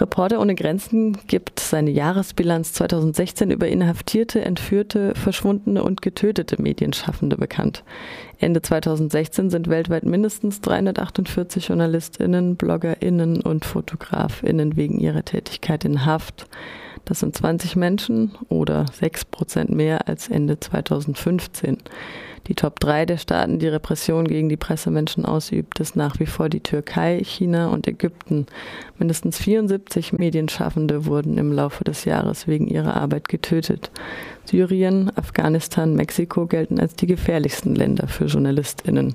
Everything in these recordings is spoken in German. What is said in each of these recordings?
Reporter ohne Grenzen gibt seine Jahresbilanz 2016 über inhaftierte, entführte, verschwundene und getötete Medienschaffende bekannt. Ende 2016 sind weltweit mindestens 348 JournalistInnen, BloggerInnen und FotografInnen wegen ihrer Tätigkeit in Haft. Das sind 20 Menschen oder 6 Prozent mehr als Ende 2015. Die Top 3 der Staaten, die Repression gegen die Pressemenschen ausübt, ist nach wie vor die Türkei, China und Ägypten. Mindestens 74 Medienschaffende wurden im Laufe des Jahres wegen ihrer Arbeit getötet. Syrien, Afghanistan, Mexiko gelten als die gefährlichsten Länder für JournalistInnen.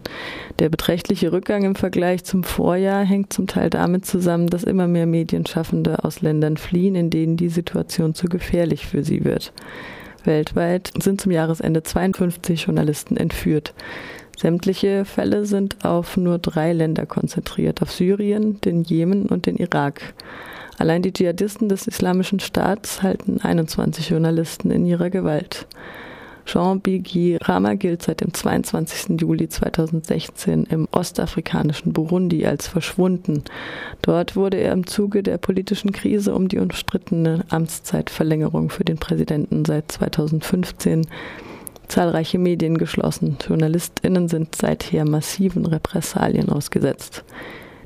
Der beträchtliche Rückgang im Vergleich zum Vorjahr hängt zum Teil damit zusammen, dass immer mehr Medienschaffende aus Ländern fliehen, in denen die Situation zu gefährlich für sie wird. Weltweit sind zum Jahresende 52 Journalisten entführt. Sämtliche Fälle sind auf nur drei Länder konzentriert, auf Syrien, den Jemen und den Irak. Allein die Dschihadisten des Islamischen Staats halten 21 Journalisten in ihrer Gewalt. Jean Bigui Rama gilt seit dem 22. Juli 2016 im ostafrikanischen Burundi als verschwunden. Dort wurde er im Zuge der politischen Krise um die umstrittene Amtszeitverlängerung für den Präsidenten seit 2015 zahlreiche Medien geschlossen. JournalistInnen sind seither massiven Repressalien ausgesetzt.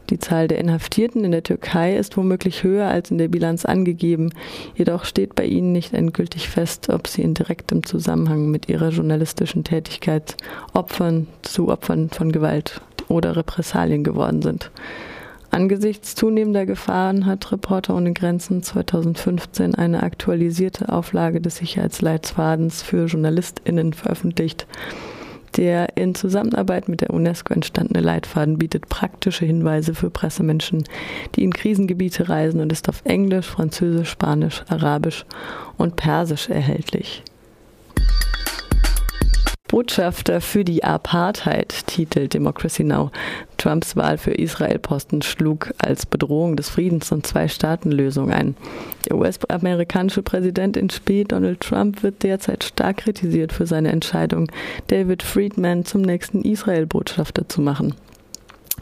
Die Zahl der Inhaftierten in der Türkei ist womöglich höher als in der Bilanz angegeben, jedoch steht bei ihnen nicht endgültig fest, ob sie in direktem Zusammenhang mit ihrer journalistischen Tätigkeit Opfern zu Opfern von Gewalt oder Repressalien geworden sind. Angesichts zunehmender Gefahren hat Reporter ohne Grenzen 2015 eine aktualisierte Auflage des Sicherheitsleitfadens für JournalistInnen veröffentlicht. Der in Zusammenarbeit mit der UNESCO entstandene Leitfaden bietet praktische Hinweise für Pressemenschen, die in Krisengebiete reisen und ist auf Englisch, Französisch, Spanisch, Arabisch und Persisch erhältlich. Botschafter für die Apartheid, titelt Democracy Now. Trumps Wahl für Israel-Posten schlug als Bedrohung des Friedens und Zwei-Staaten-Lösung ein. Der US-amerikanische Präsident in Spee, Donald Trump, wird derzeit stark kritisiert für seine Entscheidung, David Friedman zum nächsten Israel-Botschafter zu machen.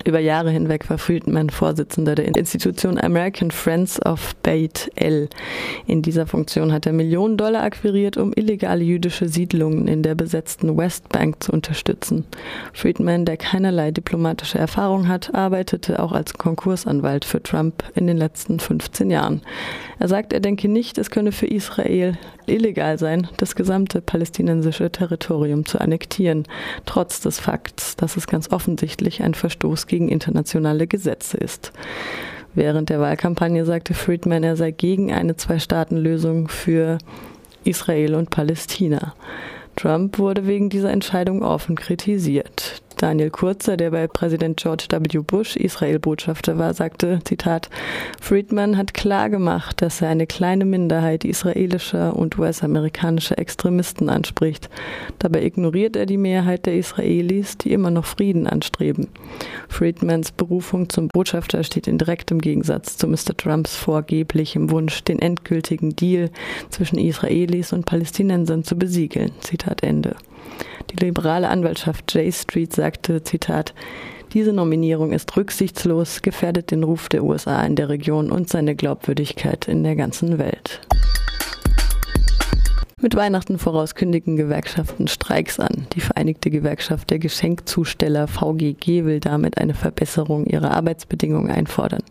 Über Jahre hinweg war Friedman Vorsitzender der Institution American Friends of Beit El. In dieser Funktion hat er Millionen Dollar akquiriert, um illegale jüdische Siedlungen in der besetzten Westbank zu unterstützen. Friedman, der keinerlei diplomatische Erfahrung hat, arbeitete auch als Konkursanwalt für Trump in den letzten 15 Jahren. Er sagt, er denke nicht, es könne für Israel illegal sein, das gesamte palästinensische Territorium zu annektieren, trotz des Fakts, dass es ganz offensichtlich ein Verstoß gegen internationale Gesetze ist. Während der Wahlkampagne sagte Friedman, er sei gegen eine Zwei-Staaten-Lösung für Israel und Palästina. Trump wurde wegen dieser Entscheidung offen kritisiert. Daniel Kurzer, der bei Präsident George W. Bush Israel-Botschafter war, sagte, Zitat, Friedman hat klar gemacht, dass er eine kleine Minderheit israelischer und US-amerikanischer Extremisten anspricht. Dabei ignoriert er die Mehrheit der Israelis, die immer noch Frieden anstreben. Friedmans Berufung zum Botschafter steht in direktem Gegensatz zu Mr. Trumps vorgeblichem Wunsch, den endgültigen Deal zwischen Israelis und Palästinensern zu besiegeln. Zitat Ende. Die liberale Anwaltschaft J Street sagte, Zitat, diese Nominierung ist rücksichtslos, gefährdet den Ruf der USA in der Region und seine Glaubwürdigkeit in der ganzen Welt. Mit Weihnachten voraus kündigen Gewerkschaften Streiks an. Die Vereinigte Gewerkschaft der Geschenkzusteller VGG will damit eine Verbesserung ihrer Arbeitsbedingungen einfordern.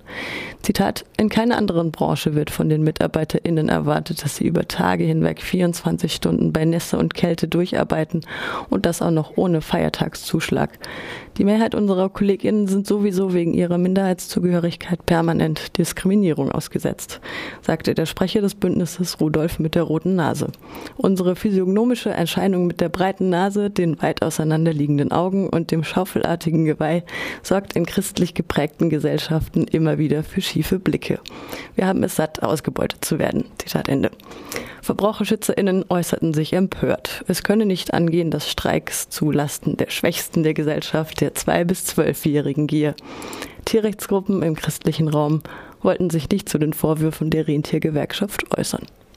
Zitat, in keiner anderen Branche wird von den MitarbeiterInnen erwartet, dass sie über Tage hinweg 24 Stunden bei Nässe und Kälte durcharbeiten und das auch noch ohne Feiertagszuschlag. Die Mehrheit unserer KollegInnen sind sowieso wegen ihrer Minderheitszugehörigkeit permanent Diskriminierung ausgesetzt, sagte der Sprecher des Bündnisses Rudolf mit der roten Nase. Unsere physiognomische Erscheinung mit der breiten Nase, den weit auseinanderliegenden Augen und dem schaufelartigen Geweih sorgt in christlich geprägten Gesellschaften immer wieder für schiefe Blicke. Wir haben es satt, ausgebeutet zu werden. Zitat Ende. VerbraucherschützerInnen äußerten sich empört. Es könne nicht angehen, dass Streiks zu Lasten der Schwächsten der Gesellschaft, der zwei- bis zwölfjährigen Gier. Tierrechtsgruppen im christlichen Raum wollten sich nicht zu den Vorwürfen der Rentiergewerkschaft äußern.